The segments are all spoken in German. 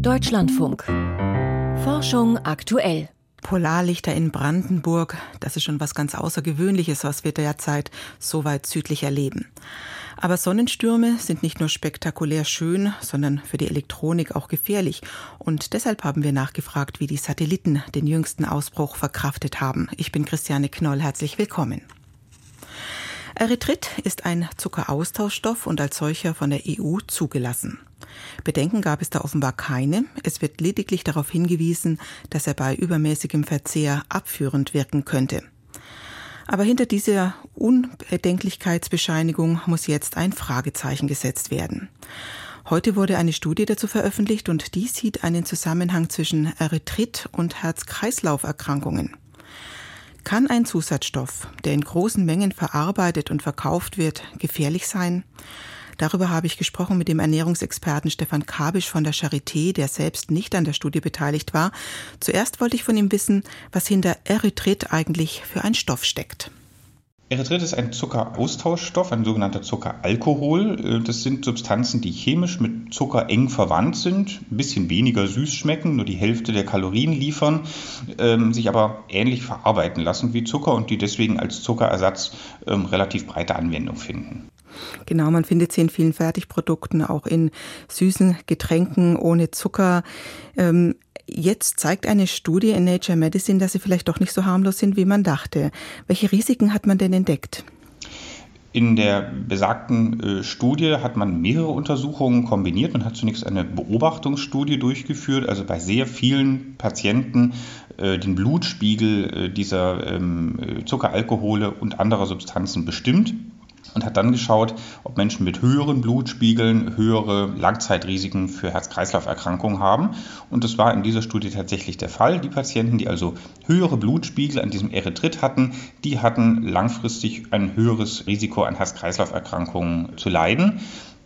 Deutschlandfunk. Forschung aktuell. Polarlichter in Brandenburg, das ist schon was ganz Außergewöhnliches, was wir derzeit so weit südlich erleben. Aber Sonnenstürme sind nicht nur spektakulär schön, sondern für die Elektronik auch gefährlich. Und deshalb haben wir nachgefragt, wie die Satelliten den jüngsten Ausbruch verkraftet haben. Ich bin Christiane Knoll, herzlich willkommen. Erythrit ist ein Zuckeraustauschstoff und als solcher von der EU zugelassen. Bedenken gab es da offenbar keine. Es wird lediglich darauf hingewiesen, dass er bei übermäßigem Verzehr abführend wirken könnte. Aber hinter dieser Unbedenklichkeitsbescheinigung muss jetzt ein Fragezeichen gesetzt werden. Heute wurde eine Studie dazu veröffentlicht und die sieht einen Zusammenhang zwischen Erythrit und Herz-Kreislauf-Erkrankungen. Kann ein Zusatzstoff, der in großen Mengen verarbeitet und verkauft wird, gefährlich sein? Darüber habe ich gesprochen mit dem Ernährungsexperten Stefan Kabisch von der Charité, der selbst nicht an der Studie beteiligt war. Zuerst wollte ich von ihm wissen, was hinter Erythrit eigentlich für ein Stoff steckt. Erythrit ist ein Zuckeraustauschstoff, ein sogenannter Zuckeralkohol. Das sind Substanzen, die chemisch mit Zucker eng verwandt sind, ein bisschen weniger süß schmecken, nur die Hälfte der Kalorien liefern, ähm, sich aber ähnlich verarbeiten lassen wie Zucker und die deswegen als Zuckerersatz ähm, relativ breite Anwendung finden. Genau, man findet sie in vielen Fertigprodukten, auch in süßen Getränken ohne Zucker. Ähm, Jetzt zeigt eine Studie in Nature Medicine, dass sie vielleicht doch nicht so harmlos sind, wie man dachte. Welche Risiken hat man denn entdeckt? In der besagten äh, Studie hat man mehrere Untersuchungen kombiniert. Man hat zunächst eine Beobachtungsstudie durchgeführt, also bei sehr vielen Patienten äh, den Blutspiegel äh, dieser ähm, Zuckeralkohole und anderer Substanzen bestimmt und hat dann geschaut, ob Menschen mit höheren Blutspiegeln höhere Langzeitrisiken für Herz-Kreislauf-Erkrankungen haben. Und das war in dieser Studie tatsächlich der Fall. Die Patienten, die also höhere Blutspiegel an diesem Erythrit hatten, die hatten langfristig ein höheres Risiko an Herz-Kreislauf-Erkrankungen zu leiden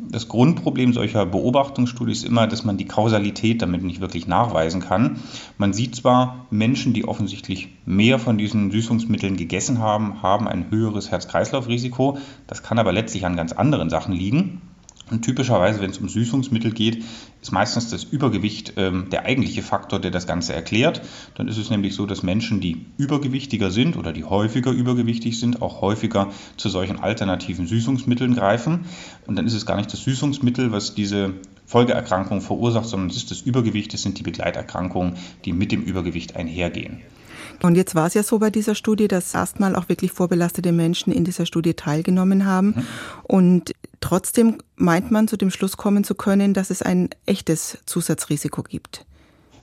das Grundproblem solcher Beobachtungsstudien ist immer, dass man die Kausalität damit nicht wirklich nachweisen kann. Man sieht zwar, Menschen, die offensichtlich mehr von diesen Süßungsmitteln gegessen haben, haben ein höheres Herz-Kreislauf-Risiko. Das kann aber letztlich an ganz anderen Sachen liegen. Und typischerweise, wenn es um Süßungsmittel geht, ist meistens das Übergewicht ähm, der eigentliche Faktor, der das Ganze erklärt. Dann ist es nämlich so, dass Menschen, die übergewichtiger sind oder die häufiger übergewichtig sind, auch häufiger zu solchen alternativen Süßungsmitteln greifen. Und dann ist es gar nicht das Süßungsmittel, was diese Folgeerkrankung verursacht, sondern es ist das Übergewicht, es sind die Begleiterkrankungen, die mit dem Übergewicht einhergehen. Und jetzt war es ja so bei dieser Studie, dass erstmal auch wirklich vorbelastete Menschen in dieser Studie teilgenommen haben. Mhm. Und trotzdem meint man zu dem Schluss kommen zu können, dass es ein echtes Zusatzrisiko gibt.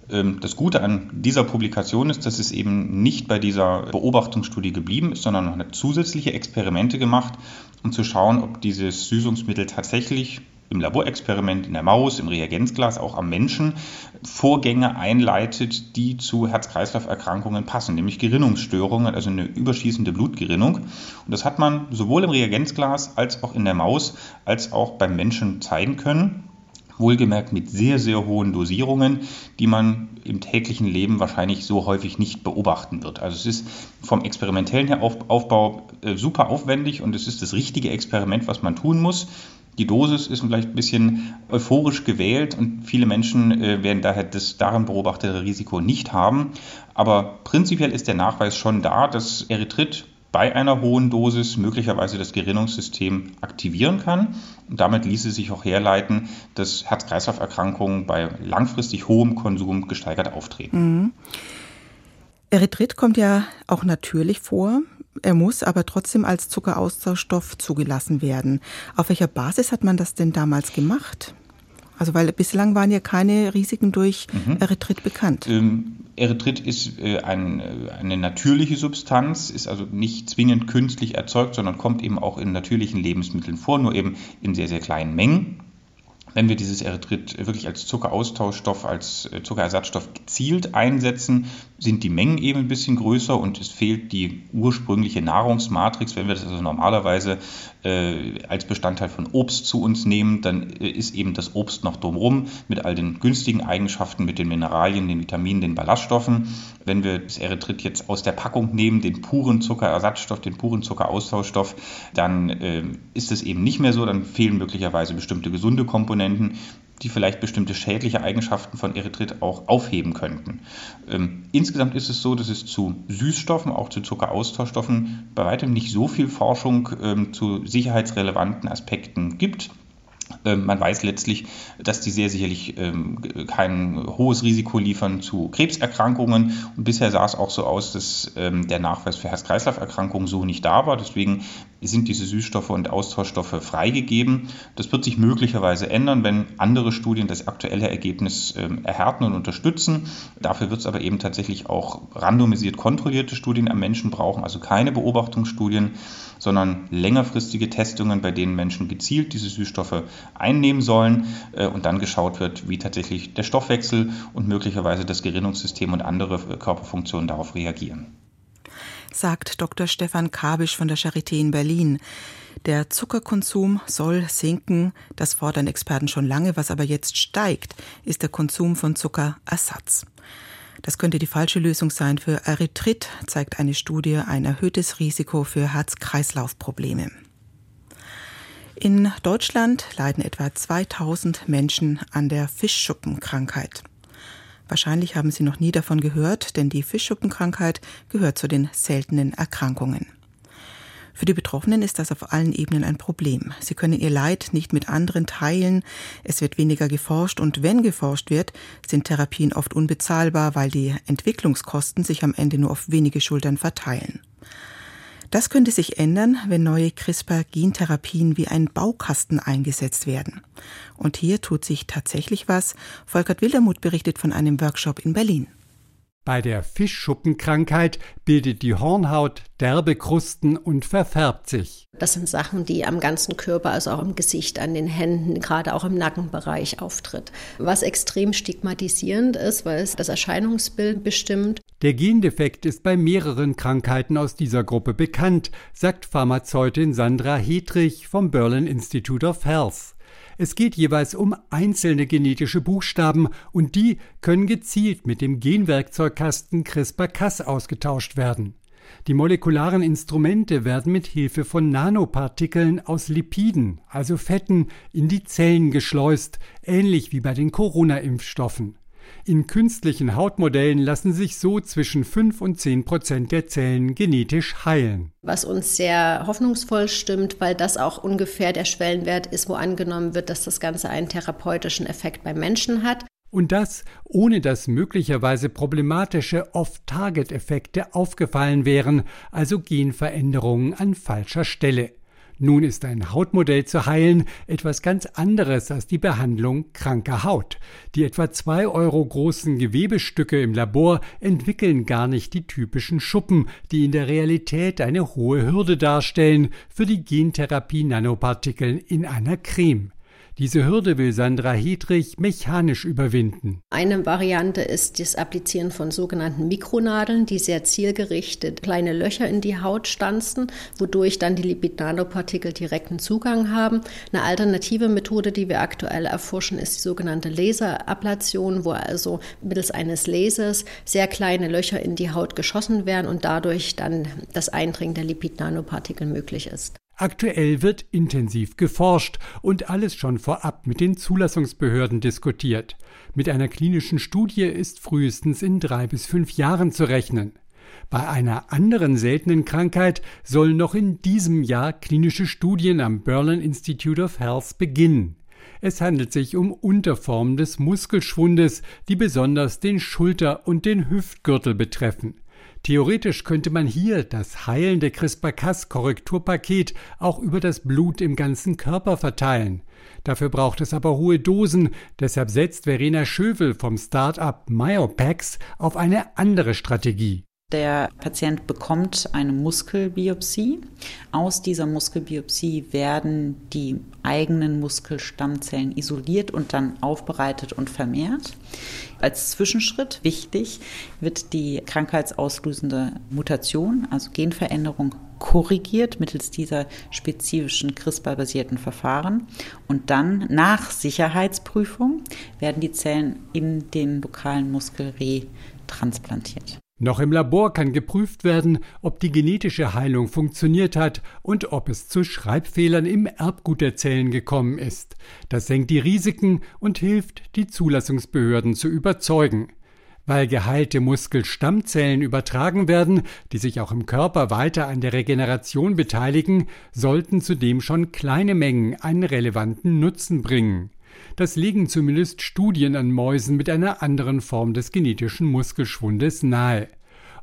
Ähm, das Gute an dieser Publikation ist, dass es eben nicht bei dieser Beobachtungsstudie geblieben ist, sondern noch zusätzliche Experimente gemacht, um zu schauen, ob dieses Süßungsmittel tatsächlich im Laborexperiment in der Maus, im Reagenzglas, auch am Menschen Vorgänge einleitet, die zu Herz-Kreislauf-Erkrankungen passen, nämlich Gerinnungsstörungen, also eine überschießende Blutgerinnung. Und das hat man sowohl im Reagenzglas als auch in der Maus als auch beim Menschen zeigen können. Wohlgemerkt mit sehr, sehr hohen Dosierungen, die man im täglichen Leben wahrscheinlich so häufig nicht beobachten wird. Also es ist vom experimentellen Aufbau äh, super aufwendig und es ist das richtige Experiment, was man tun muss. Die Dosis ist vielleicht ein bisschen euphorisch gewählt und viele Menschen äh, werden daher das darin beobachtete Risiko nicht haben. Aber prinzipiell ist der Nachweis schon da, dass Erythrit bei einer hohen Dosis möglicherweise das Gerinnungssystem aktivieren kann. Und damit ließe sich auch herleiten, dass Herz-Kreislauf-Erkrankungen bei langfristig hohem Konsum gesteigert auftreten. Mhm. Erythrit kommt ja auch natürlich vor. Er muss aber trotzdem als Zuckeraustauschstoff zugelassen werden. Auf welcher Basis hat man das denn damals gemacht? Also weil bislang waren ja keine Risiken durch mhm. Erythrit bekannt. Ähm, Erythrit ist äh, ein, äh, eine natürliche Substanz, ist also nicht zwingend künstlich erzeugt, sondern kommt eben auch in natürlichen Lebensmitteln vor, nur eben in sehr, sehr kleinen Mengen wenn wir dieses Erythrit wirklich als Zuckeraustauschstoff, als äh, Zuckerersatzstoff gezielt einsetzen, sind die Mengen eben ein bisschen größer und es fehlt die ursprüngliche Nahrungsmatrix. Wenn wir das also normalerweise äh, als Bestandteil von Obst zu uns nehmen, dann äh, ist eben das Obst noch drumherum mit all den günstigen Eigenschaften, mit den Mineralien, den Vitaminen, den Ballaststoffen. Wenn wir das Erythrit jetzt aus der Packung nehmen, den puren Zuckerersatzstoff, den puren Zuckeraustauschstoff, dann äh, ist es eben nicht mehr so, dann fehlen möglicherweise bestimmte gesunde Komponenten. Die vielleicht bestimmte schädliche Eigenschaften von Erythrit auch aufheben könnten. Ähm, insgesamt ist es so, dass es zu Süßstoffen, auch zu Zuckeraustauschstoffen, bei weitem nicht so viel Forschung ähm, zu sicherheitsrelevanten Aspekten gibt. Ähm, man weiß letztlich, dass die sehr sicherlich ähm, kein hohes Risiko liefern zu Krebserkrankungen. Und bisher sah es auch so aus, dass ähm, der Nachweis für Herz-Kreislauf-Erkrankungen so nicht da war. Deswegen sind diese Süßstoffe und Austauschstoffe freigegeben. Das wird sich möglicherweise ändern, wenn andere Studien das aktuelle Ergebnis erhärten und unterstützen. Dafür wird es aber eben tatsächlich auch randomisiert kontrollierte Studien am Menschen brauchen, also keine Beobachtungsstudien, sondern längerfristige Testungen, bei denen Menschen gezielt diese Süßstoffe einnehmen sollen äh, und dann geschaut wird, wie tatsächlich der Stoffwechsel und möglicherweise das Gerinnungssystem und andere äh, Körperfunktionen darauf reagieren. Sagt Dr. Stefan Kabisch von der Charité in Berlin. Der Zuckerkonsum soll sinken, das fordern Experten schon lange, was aber jetzt steigt, ist der Konsum von Zuckerersatz. Das könnte die falsche Lösung sein für Erythrit, zeigt eine Studie ein erhöhtes Risiko für Herz-Kreislauf-Probleme. In Deutschland leiden etwa 2000 Menschen an der Fischschuppenkrankheit. Wahrscheinlich haben Sie noch nie davon gehört, denn die Fischschuppenkrankheit gehört zu den seltenen Erkrankungen. Für die Betroffenen ist das auf allen Ebenen ein Problem. Sie können ihr Leid nicht mit anderen teilen, es wird weniger geforscht und wenn geforscht wird, sind Therapien oft unbezahlbar, weil die Entwicklungskosten sich am Ende nur auf wenige Schultern verteilen. Das könnte sich ändern, wenn neue CRISPR-Gentherapien wie ein Baukasten eingesetzt werden. Und hier tut sich tatsächlich was. Volkert Wildermuth berichtet von einem Workshop in Berlin. Bei der Fischschuppenkrankheit bildet die Hornhaut derbe Krusten und verfärbt sich. Das sind Sachen, die am ganzen Körper, also auch im Gesicht, an den Händen, gerade auch im Nackenbereich auftritt. Was extrem stigmatisierend ist, weil es das Erscheinungsbild bestimmt. Der Gendefekt ist bei mehreren Krankheiten aus dieser Gruppe bekannt, sagt Pharmazeutin Sandra Hedrich vom Berlin Institute of Health. Es geht jeweils um einzelne genetische Buchstaben und die können gezielt mit dem Genwerkzeugkasten CRISPR-Cas ausgetauscht werden. Die molekularen Instrumente werden mit Hilfe von Nanopartikeln aus Lipiden, also Fetten, in die Zellen geschleust, ähnlich wie bei den Corona-Impfstoffen. In künstlichen Hautmodellen lassen sich so zwischen 5 und 10 Prozent der Zellen genetisch heilen. Was uns sehr hoffnungsvoll stimmt, weil das auch ungefähr der Schwellenwert ist, wo angenommen wird, dass das Ganze einen therapeutischen Effekt beim Menschen hat. Und das, ohne dass möglicherweise problematische Off-Target-Effekte aufgefallen wären, also Genveränderungen an falscher Stelle. Nun ist ein Hautmodell zu heilen etwas ganz anderes als die Behandlung kranker Haut. Die etwa zwei Euro großen Gewebestücke im Labor entwickeln gar nicht die typischen Schuppen, die in der Realität eine hohe Hürde darstellen für die Gentherapie Nanopartikeln in einer Creme. Diese Hürde will Sandra Hedrich mechanisch überwinden. Eine Variante ist das Applizieren von sogenannten Mikronadeln, die sehr zielgerichtet kleine Löcher in die Haut stanzen, wodurch dann die Lipid-Nanopartikel direkten Zugang haben. Eine alternative Methode, die wir aktuell erforschen, ist die sogenannte Laserablation, wo also mittels eines Lasers sehr kleine Löcher in die Haut geschossen werden und dadurch dann das Eindringen der Lipid-Nanopartikel möglich ist. Aktuell wird intensiv geforscht und alles schon vorab mit den Zulassungsbehörden diskutiert. Mit einer klinischen Studie ist frühestens in drei bis fünf Jahren zu rechnen. Bei einer anderen seltenen Krankheit sollen noch in diesem Jahr klinische Studien am Berlin Institute of Health beginnen. Es handelt sich um Unterformen des Muskelschwundes, die besonders den Schulter- und den Hüftgürtel betreffen. Theoretisch könnte man hier das heilende CRISPR-Cas-Korrekturpaket auch über das Blut im ganzen Körper verteilen. Dafür braucht es aber hohe Dosen, deshalb setzt Verena Schövel vom Start-up Myopax auf eine andere Strategie. Der Patient bekommt eine Muskelbiopsie. Aus dieser Muskelbiopsie werden die eigenen Muskelstammzellen isoliert und dann aufbereitet und vermehrt. Als Zwischenschritt wichtig wird die krankheitsauslösende Mutation, also Genveränderung, korrigiert mittels dieser spezifischen CRISPR-basierten Verfahren. Und dann nach Sicherheitsprüfung werden die Zellen in den lokalen Muskel retransplantiert. Noch im Labor kann geprüft werden, ob die genetische Heilung funktioniert hat und ob es zu Schreibfehlern im Erbgut der Zellen gekommen ist. Das senkt die Risiken und hilft, die Zulassungsbehörden zu überzeugen. Weil geheilte Muskelstammzellen übertragen werden, die sich auch im Körper weiter an der Regeneration beteiligen, sollten zudem schon kleine Mengen einen relevanten Nutzen bringen. Das legen zumindest Studien an Mäusen mit einer anderen Form des genetischen Muskelschwundes nahe.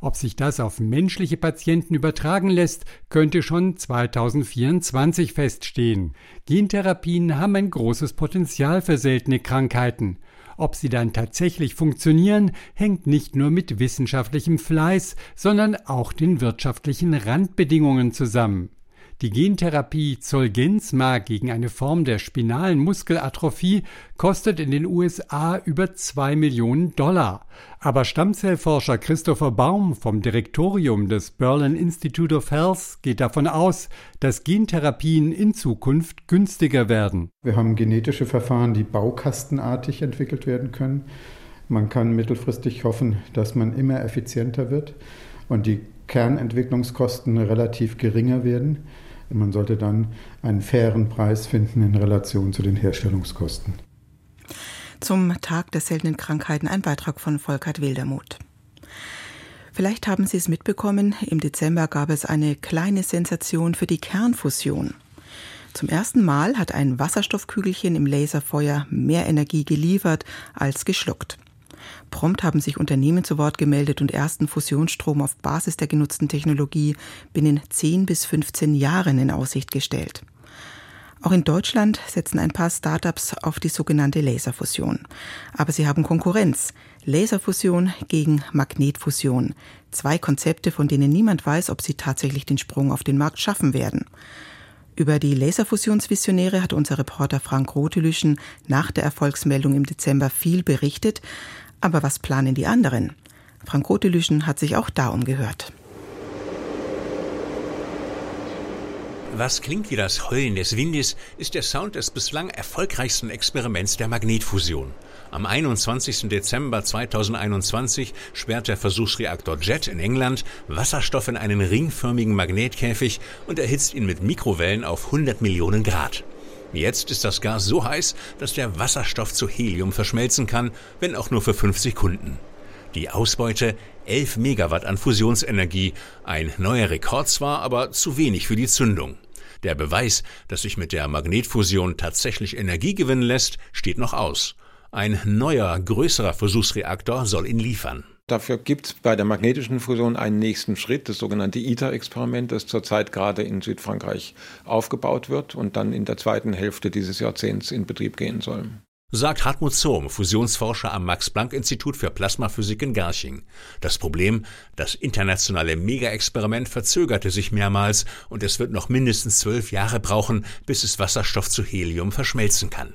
Ob sich das auf menschliche Patienten übertragen lässt, könnte schon 2024 feststehen. Gentherapien haben ein großes Potenzial für seltene Krankheiten. Ob sie dann tatsächlich funktionieren, hängt nicht nur mit wissenschaftlichem Fleiß, sondern auch den wirtschaftlichen Randbedingungen zusammen. Die Gentherapie Zolgensma gegen eine Form der spinalen Muskelatrophie kostet in den USA über zwei Millionen Dollar. Aber Stammzellforscher Christopher Baum vom Direktorium des Berlin Institute of Health geht davon aus, dass Gentherapien in Zukunft günstiger werden. Wir haben genetische Verfahren, die baukastenartig entwickelt werden können. Man kann mittelfristig hoffen, dass man immer effizienter wird und die Kernentwicklungskosten relativ geringer werden. Man sollte dann einen fairen Preis finden in Relation zu den Herstellungskosten. Zum Tag der seltenen Krankheiten ein Beitrag von Volkert Wildermuth. Vielleicht haben Sie es mitbekommen, im Dezember gab es eine kleine Sensation für die Kernfusion. Zum ersten Mal hat ein Wasserstoffkügelchen im Laserfeuer mehr Energie geliefert als geschluckt. Prompt haben sich Unternehmen zu Wort gemeldet und ersten Fusionsstrom auf Basis der genutzten Technologie binnen 10 bis 15 Jahren in Aussicht gestellt. Auch in Deutschland setzen ein paar Startups auf die sogenannte Laserfusion. Aber sie haben Konkurrenz. Laserfusion gegen Magnetfusion. Zwei Konzepte, von denen niemand weiß, ob sie tatsächlich den Sprung auf den Markt schaffen werden. Über die Laserfusionsvisionäre hat unser Reporter Frank Rotelüschen nach der Erfolgsmeldung im Dezember viel berichtet. Aber was planen die anderen? Frank Rotelüschen hat sich auch da umgehört. Was klingt wie das Heulen des Windes, ist der Sound des bislang erfolgreichsten Experiments der Magnetfusion. Am 21. Dezember 2021 sperrt der Versuchsreaktor JET in England Wasserstoff in einen ringförmigen Magnetkäfig und erhitzt ihn mit Mikrowellen auf 100 Millionen Grad. Jetzt ist das Gas so heiß, dass der Wasserstoff zu Helium verschmelzen kann, wenn auch nur für fünf Sekunden. Die Ausbeute 11 Megawatt an Fusionsenergie, ein neuer Rekord zwar, aber zu wenig für die Zündung. Der Beweis, dass sich mit der Magnetfusion tatsächlich Energie gewinnen lässt, steht noch aus. Ein neuer, größerer Versuchsreaktor soll ihn liefern. Dafür gibt es bei der magnetischen Fusion einen nächsten Schritt, das sogenannte ITER-Experiment, das zurzeit gerade in Südfrankreich aufgebaut wird und dann in der zweiten Hälfte dieses Jahrzehnts in Betrieb gehen soll. Sagt Hartmut Zohm, Fusionsforscher am Max-Planck-Institut für Plasmaphysik in Garching. Das Problem, das internationale Mega-Experiment verzögerte sich mehrmals und es wird noch mindestens zwölf Jahre brauchen, bis es Wasserstoff zu Helium verschmelzen kann.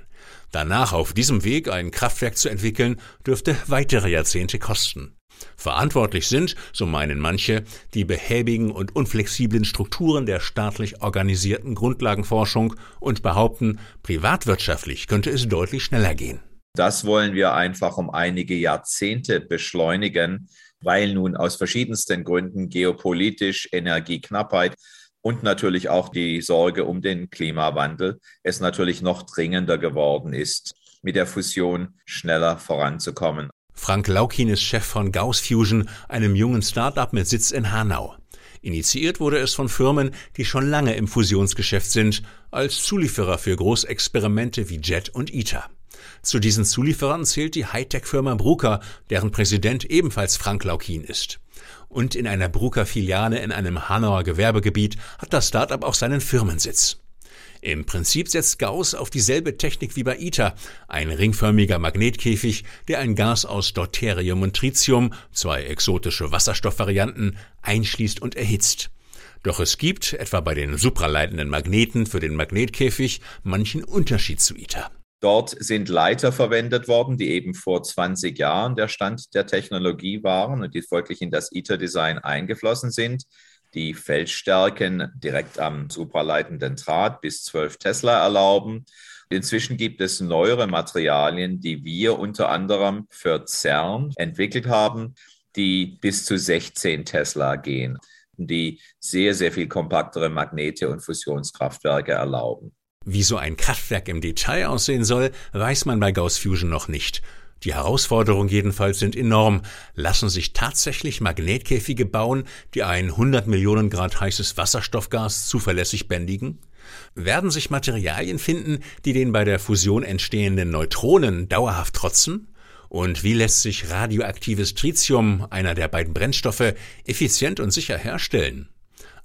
Danach auf diesem Weg ein Kraftwerk zu entwickeln, dürfte weitere Jahrzehnte kosten. Verantwortlich sind, so meinen manche, die behäbigen und unflexiblen Strukturen der staatlich organisierten Grundlagenforschung und behaupten, privatwirtschaftlich könnte es deutlich schneller gehen. Das wollen wir einfach um einige Jahrzehnte beschleunigen, weil nun aus verschiedensten Gründen geopolitisch Energieknappheit und natürlich auch die Sorge um den Klimawandel es natürlich noch dringender geworden ist, mit der Fusion schneller voranzukommen. Frank Laukin ist Chef von Gauss Fusion, einem jungen Start-up mit Sitz in Hanau. Initiiert wurde es von Firmen, die schon lange im Fusionsgeschäft sind, als Zulieferer für Großexperimente wie JET und ITER. Zu diesen Zulieferern zählt die Hightech-Firma Bruker, deren Präsident ebenfalls Frank Laukin ist. Und in einer Bruker-Filiale in einem Hanauer Gewerbegebiet hat das Start-up auch seinen Firmensitz. Im Prinzip setzt Gauss auf dieselbe Technik wie bei ITER, ein ringförmiger Magnetkäfig, der ein Gas aus Deuterium und Tritium, zwei exotische Wasserstoffvarianten, einschließt und erhitzt. Doch es gibt, etwa bei den supraleitenden Magneten für den Magnetkäfig, manchen Unterschied zu ITER. Dort sind Leiter verwendet worden, die eben vor 20 Jahren der Stand der Technologie waren und die folglich in das ITER-Design eingeflossen sind die Feldstärken direkt am supraleitenden Draht bis 12 Tesla erlauben. Inzwischen gibt es neuere Materialien, die wir unter anderem für CERN entwickelt haben. die bis zu 16 Tesla gehen, die sehr, sehr viel kompaktere Magnete und Fusionskraftwerke erlauben. Wie so ein Kraftwerk im Detail aussehen soll, weiß man bei Gauss Fusion noch nicht. Die Herausforderungen jedenfalls sind enorm. Lassen sich tatsächlich Magnetkäfige bauen, die ein 100 Millionen Grad heißes Wasserstoffgas zuverlässig bändigen? Werden sich Materialien finden, die den bei der Fusion entstehenden Neutronen dauerhaft trotzen? Und wie lässt sich radioaktives Tritium, einer der beiden Brennstoffe, effizient und sicher herstellen?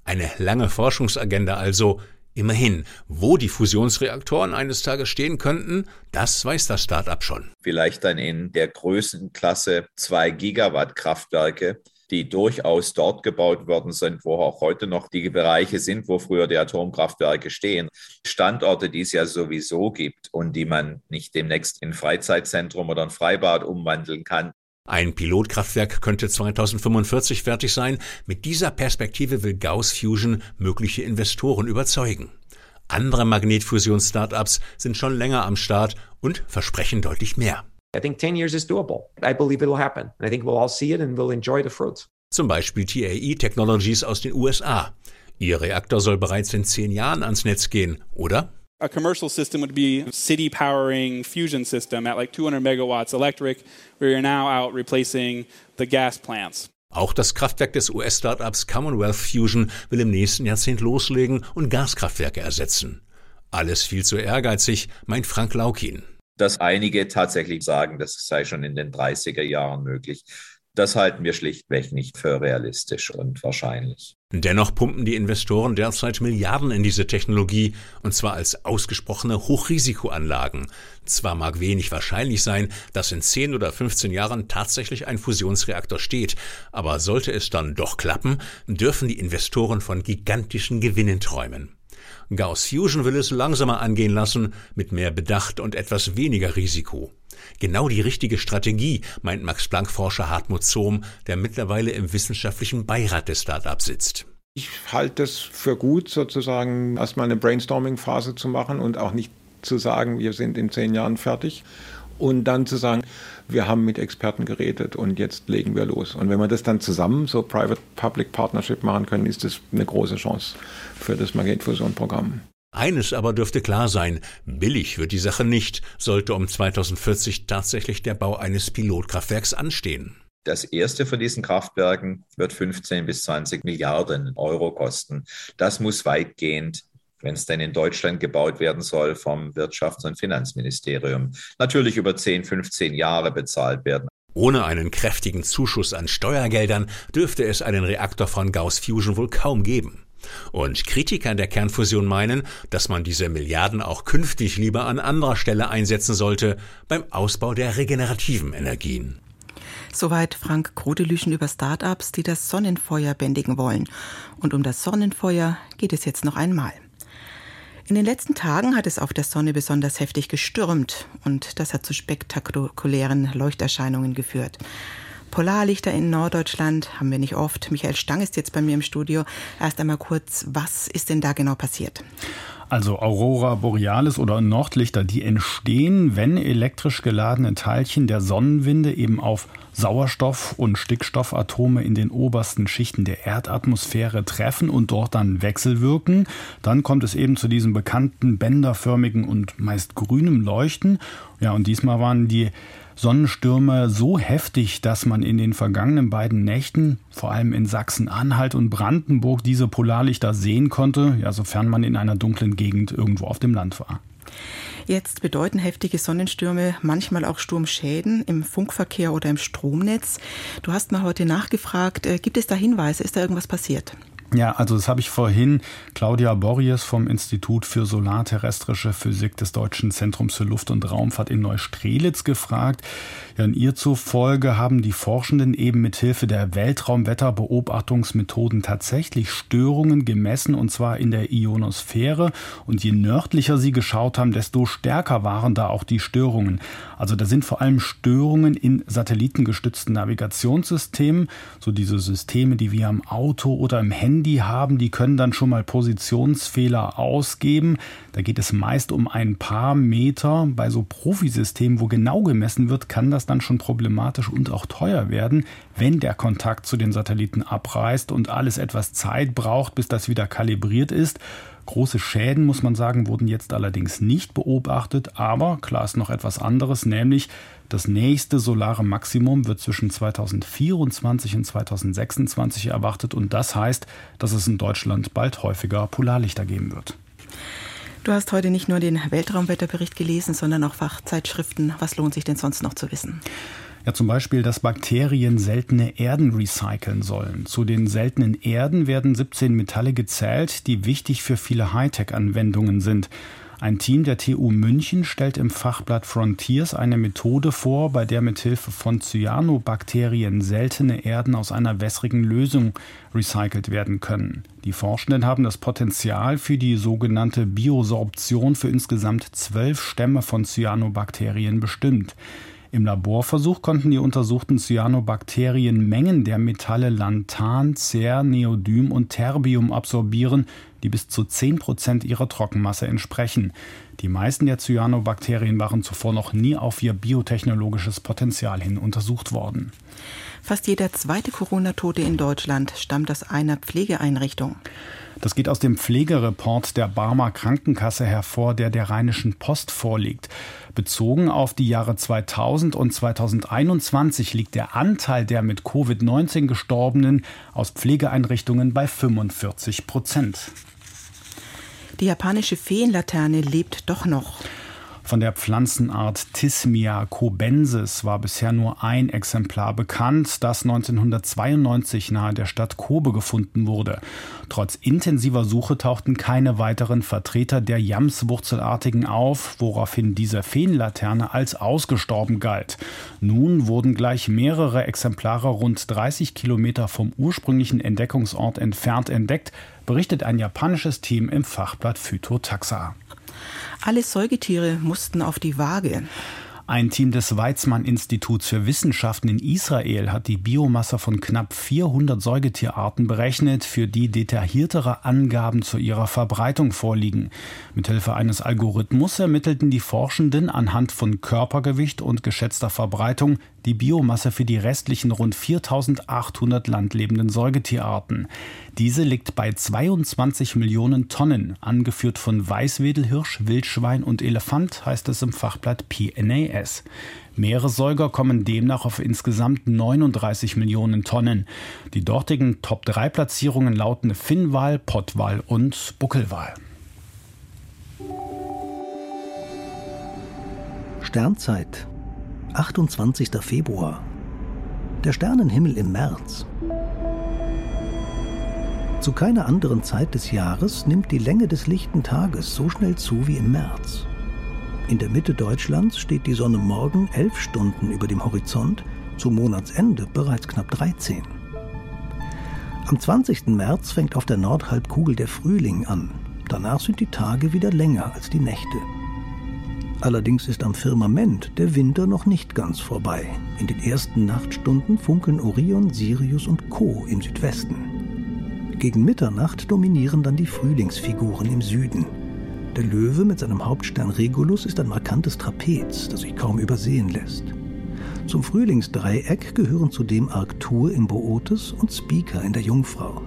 Eine lange Forschungsagenda also, Immerhin, wo die Fusionsreaktoren eines Tages stehen könnten, das weiß das Start-up schon. Vielleicht dann in der Größenklasse 2 Gigawatt Kraftwerke, die durchaus dort gebaut worden sind, wo auch heute noch die Bereiche sind, wo früher die Atomkraftwerke stehen. Standorte, die es ja sowieso gibt und die man nicht demnächst in Freizeitzentrum oder ein Freibad umwandeln kann. Ein Pilotkraftwerk könnte 2045 fertig sein. Mit dieser Perspektive will Gauss Fusion mögliche Investoren überzeugen. Andere Magnetfusions-Startups sind schon länger am Start und versprechen deutlich mehr. I think 10 years is doable. I believe it will happen. I think we'll all see it and we'll enjoy the fruits. Zum Beispiel TAE Technologies aus den USA. Ihr Reaktor soll bereits in zehn Jahren ans Netz gehen, oder? A commercial system would be a city powering fusion system at like 200 megawatts electric, where you're now out replacing the gas plants. Auch das Kraftwerk des US-Startups Commonwealth Fusion will im nächsten Jahrzehnt loslegen und Gaskraftwerke ersetzen. Alles viel zu ehrgeizig, meint Frank Laukin. Dass einige tatsächlich sagen, das sei schon in den 30er Jahren möglich. Das halten wir schlichtweg nicht für realistisch und wahrscheinlich. Dennoch pumpen die Investoren derzeit Milliarden in diese Technologie, und zwar als ausgesprochene Hochrisikoanlagen. Zwar mag wenig wahrscheinlich sein, dass in 10 oder 15 Jahren tatsächlich ein Fusionsreaktor steht, aber sollte es dann doch klappen, dürfen die Investoren von gigantischen Gewinnen träumen. Gauss Fusion will es langsamer angehen lassen, mit mehr Bedacht und etwas weniger Risiko. Genau die richtige Strategie, meint Max-Planck-Forscher Hartmut Zohm, der mittlerweile im wissenschaftlichen Beirat des Startups sitzt. Ich halte es für gut, sozusagen erstmal eine Brainstorming-Phase zu machen und auch nicht zu sagen, wir sind in zehn Jahren fertig. Und dann zu sagen, wir haben mit Experten geredet und jetzt legen wir los. Und wenn wir das dann zusammen, so Private-Public Partnership machen können, ist das eine große Chance für das Magnetfusion-Programm. Eines aber dürfte klar sein, billig wird die Sache nicht, sollte um 2040 tatsächlich der Bau eines Pilotkraftwerks anstehen. Das erste von diesen Kraftwerken wird 15 bis 20 Milliarden Euro kosten. Das muss weitgehend, wenn es denn in Deutschland gebaut werden soll, vom Wirtschafts- und Finanzministerium natürlich über 10, 15 Jahre bezahlt werden. Ohne einen kräftigen Zuschuss an Steuergeldern dürfte es einen Reaktor von Gauss Fusion wohl kaum geben. Und Kritiker der Kernfusion meinen, dass man diese Milliarden auch künftig lieber an anderer Stelle einsetzen sollte, beim Ausbau der regenerativen Energien. Soweit Frank Grodelüschen über Startups, die das Sonnenfeuer bändigen wollen. Und um das Sonnenfeuer geht es jetzt noch einmal. In den letzten Tagen hat es auf der Sonne besonders heftig gestürmt und das hat zu spektakulären Leuchterscheinungen geführt. Polarlichter in Norddeutschland haben wir nicht oft. Michael Stang ist jetzt bei mir im Studio. Erst einmal kurz, was ist denn da genau passiert? Also Aurora Borealis oder Nordlichter, die entstehen, wenn elektrisch geladene Teilchen der Sonnenwinde eben auf Sauerstoff- und Stickstoffatome in den obersten Schichten der Erdatmosphäre treffen und dort dann wechselwirken. Dann kommt es eben zu diesem bekannten bänderförmigen und meist grünem Leuchten. Ja, und diesmal waren die Sonnenstürme so heftig, dass man in den vergangenen beiden Nächten, vor allem in Sachsen-Anhalt und Brandenburg, diese Polarlichter sehen konnte, ja, sofern man in einer dunklen Gegend irgendwo auf dem Land war. Jetzt bedeuten heftige Sonnenstürme manchmal auch Sturmschäden im Funkverkehr oder im Stromnetz. Du hast mal heute nachgefragt, äh, gibt es da Hinweise, ist da irgendwas passiert? Ja, also das habe ich vorhin Claudia Borries vom Institut für Solarterrestrische Physik des Deutschen Zentrums für Luft- und Raumfahrt in Neustrelitz gefragt. Ja, in ihr zufolge haben die Forschenden eben mit Hilfe der Weltraumwetterbeobachtungsmethoden tatsächlich Störungen gemessen und zwar in der Ionosphäre. Und je nördlicher sie geschaut haben, desto stärker waren da auch die Störungen. Also da sind vor allem Störungen in satellitengestützten Navigationssystemen, so diese Systeme, die wir am Auto oder im Handy Handy haben, die können dann schon mal Positionsfehler ausgeben. Da geht es meist um ein paar Meter. Bei so Profisystemen, wo genau gemessen wird, kann das dann schon problematisch und auch teuer werden, wenn der Kontakt zu den Satelliten abreißt und alles etwas Zeit braucht, bis das wieder kalibriert ist. Große Schäden, muss man sagen, wurden jetzt allerdings nicht beobachtet, aber klar ist noch etwas anderes, nämlich das nächste solare Maximum wird zwischen 2024 und 2026 erwartet und das heißt, dass es in Deutschland bald häufiger Polarlichter geben wird. Du hast heute nicht nur den Weltraumwetterbericht gelesen, sondern auch Fachzeitschriften. Was lohnt sich denn sonst noch zu wissen? Ja, zum Beispiel, dass Bakterien seltene Erden recyceln sollen. Zu den seltenen Erden werden 17 Metalle gezählt, die wichtig für viele Hightech-Anwendungen sind. Ein Team der TU München stellt im Fachblatt Frontiers eine Methode vor, bei der mithilfe von Cyanobakterien seltene Erden aus einer wässrigen Lösung recycelt werden können. Die Forschenden haben das Potenzial für die sogenannte Biosorption für insgesamt zwölf Stämme von Cyanobakterien bestimmt. Im Laborversuch konnten die untersuchten Cyanobakterien Mengen der Metalle Lanthan, Cer, Neodym und Terbium absorbieren, die bis zu 10 Prozent ihrer Trockenmasse entsprechen. Die meisten der Cyanobakterien waren zuvor noch nie auf ihr biotechnologisches Potenzial hin untersucht worden. Fast jeder zweite Corona-Tote in Deutschland stammt aus einer Pflegeeinrichtung. Das geht aus dem Pflegereport der Barmer Krankenkasse hervor, der der Rheinischen Post vorliegt. Bezogen auf die Jahre 2000 und 2021 liegt der Anteil der mit Covid-19 Gestorbenen aus Pflegeeinrichtungen bei 45 Prozent. Die japanische Feenlaterne lebt doch noch. Von der Pflanzenart Thismia cobensis war bisher nur ein Exemplar bekannt, das 1992 nahe der Stadt Kobe gefunden wurde. Trotz intensiver Suche tauchten keine weiteren Vertreter der Jamswurzelartigen auf, woraufhin diese Feenlaterne als ausgestorben galt. Nun wurden gleich mehrere Exemplare rund 30 Kilometer vom ursprünglichen Entdeckungsort entfernt entdeckt, berichtet ein japanisches Team im Fachblatt Phytotaxa. Alle Säugetiere mussten auf die Waage. Ein Team des Weizmann-Instituts für Wissenschaften in Israel hat die Biomasse von knapp 400 Säugetierarten berechnet, für die detailliertere Angaben zu ihrer Verbreitung vorliegen. Mithilfe eines Algorithmus ermittelten die Forschenden anhand von Körpergewicht und geschätzter Verbreitung die Biomasse für die restlichen rund 4800 landlebenden Säugetierarten. Diese liegt bei 22 Millionen Tonnen, angeführt von Weißwedelhirsch, Wildschwein und Elefant, heißt es im Fachblatt PNAS. Meeressäuger kommen demnach auf insgesamt 39 Millionen Tonnen. Die dortigen Top-3-Platzierungen lauten Finnwal, Pottwal und Buckelwal. Sternzeit 28. Februar. Der Sternenhimmel im März. Zu keiner anderen Zeit des Jahres nimmt die Länge des lichten Tages so schnell zu wie im März. In der Mitte Deutschlands steht die Sonne morgen elf Stunden über dem Horizont, zum Monatsende bereits knapp 13. Am 20. März fängt auf der Nordhalbkugel der Frühling an. Danach sind die Tage wieder länger als die Nächte. Allerdings ist am Firmament der Winter noch nicht ganz vorbei. In den ersten Nachtstunden funkeln Orion, Sirius und Co. im Südwesten. Gegen Mitternacht dominieren dann die Frühlingsfiguren im Süden. Der Löwe mit seinem Hauptstern Regulus ist ein markantes Trapez, das sich kaum übersehen lässt. Zum Frühlingsdreieck gehören zudem Arctur im Bootes und Speaker in der Jungfrau.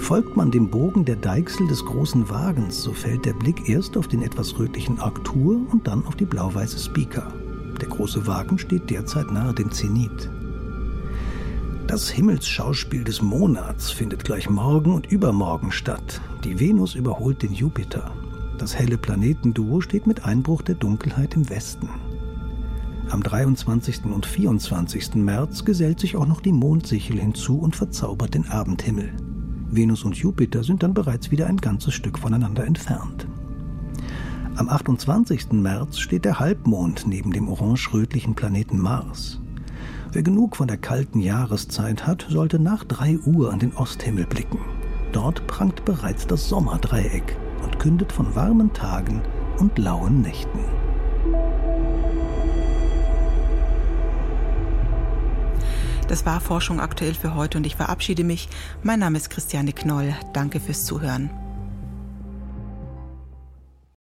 Folgt man dem Bogen der Deichsel des großen Wagens, so fällt der Blick erst auf den etwas rötlichen Arctur und dann auf die blau-weiße Speaker. Der große Wagen steht derzeit nahe dem Zenit. Das Himmelsschauspiel des Monats findet gleich morgen und übermorgen statt. Die Venus überholt den Jupiter. Das helle Planetenduo steht mit Einbruch der Dunkelheit im Westen. Am 23. und 24. März gesellt sich auch noch die Mondsichel hinzu und verzaubert den Abendhimmel. Venus und Jupiter sind dann bereits wieder ein ganzes Stück voneinander entfernt. Am 28. März steht der Halbmond neben dem orange-rötlichen Planeten Mars. Wer genug von der kalten Jahreszeit hat, sollte nach 3 Uhr an den Osthimmel blicken. Dort prangt bereits das Sommerdreieck und kündet von warmen Tagen und lauen Nächten. Das war Forschung aktuell für heute und ich verabschiede mich. Mein Name ist Christiane Knoll. Danke fürs Zuhören.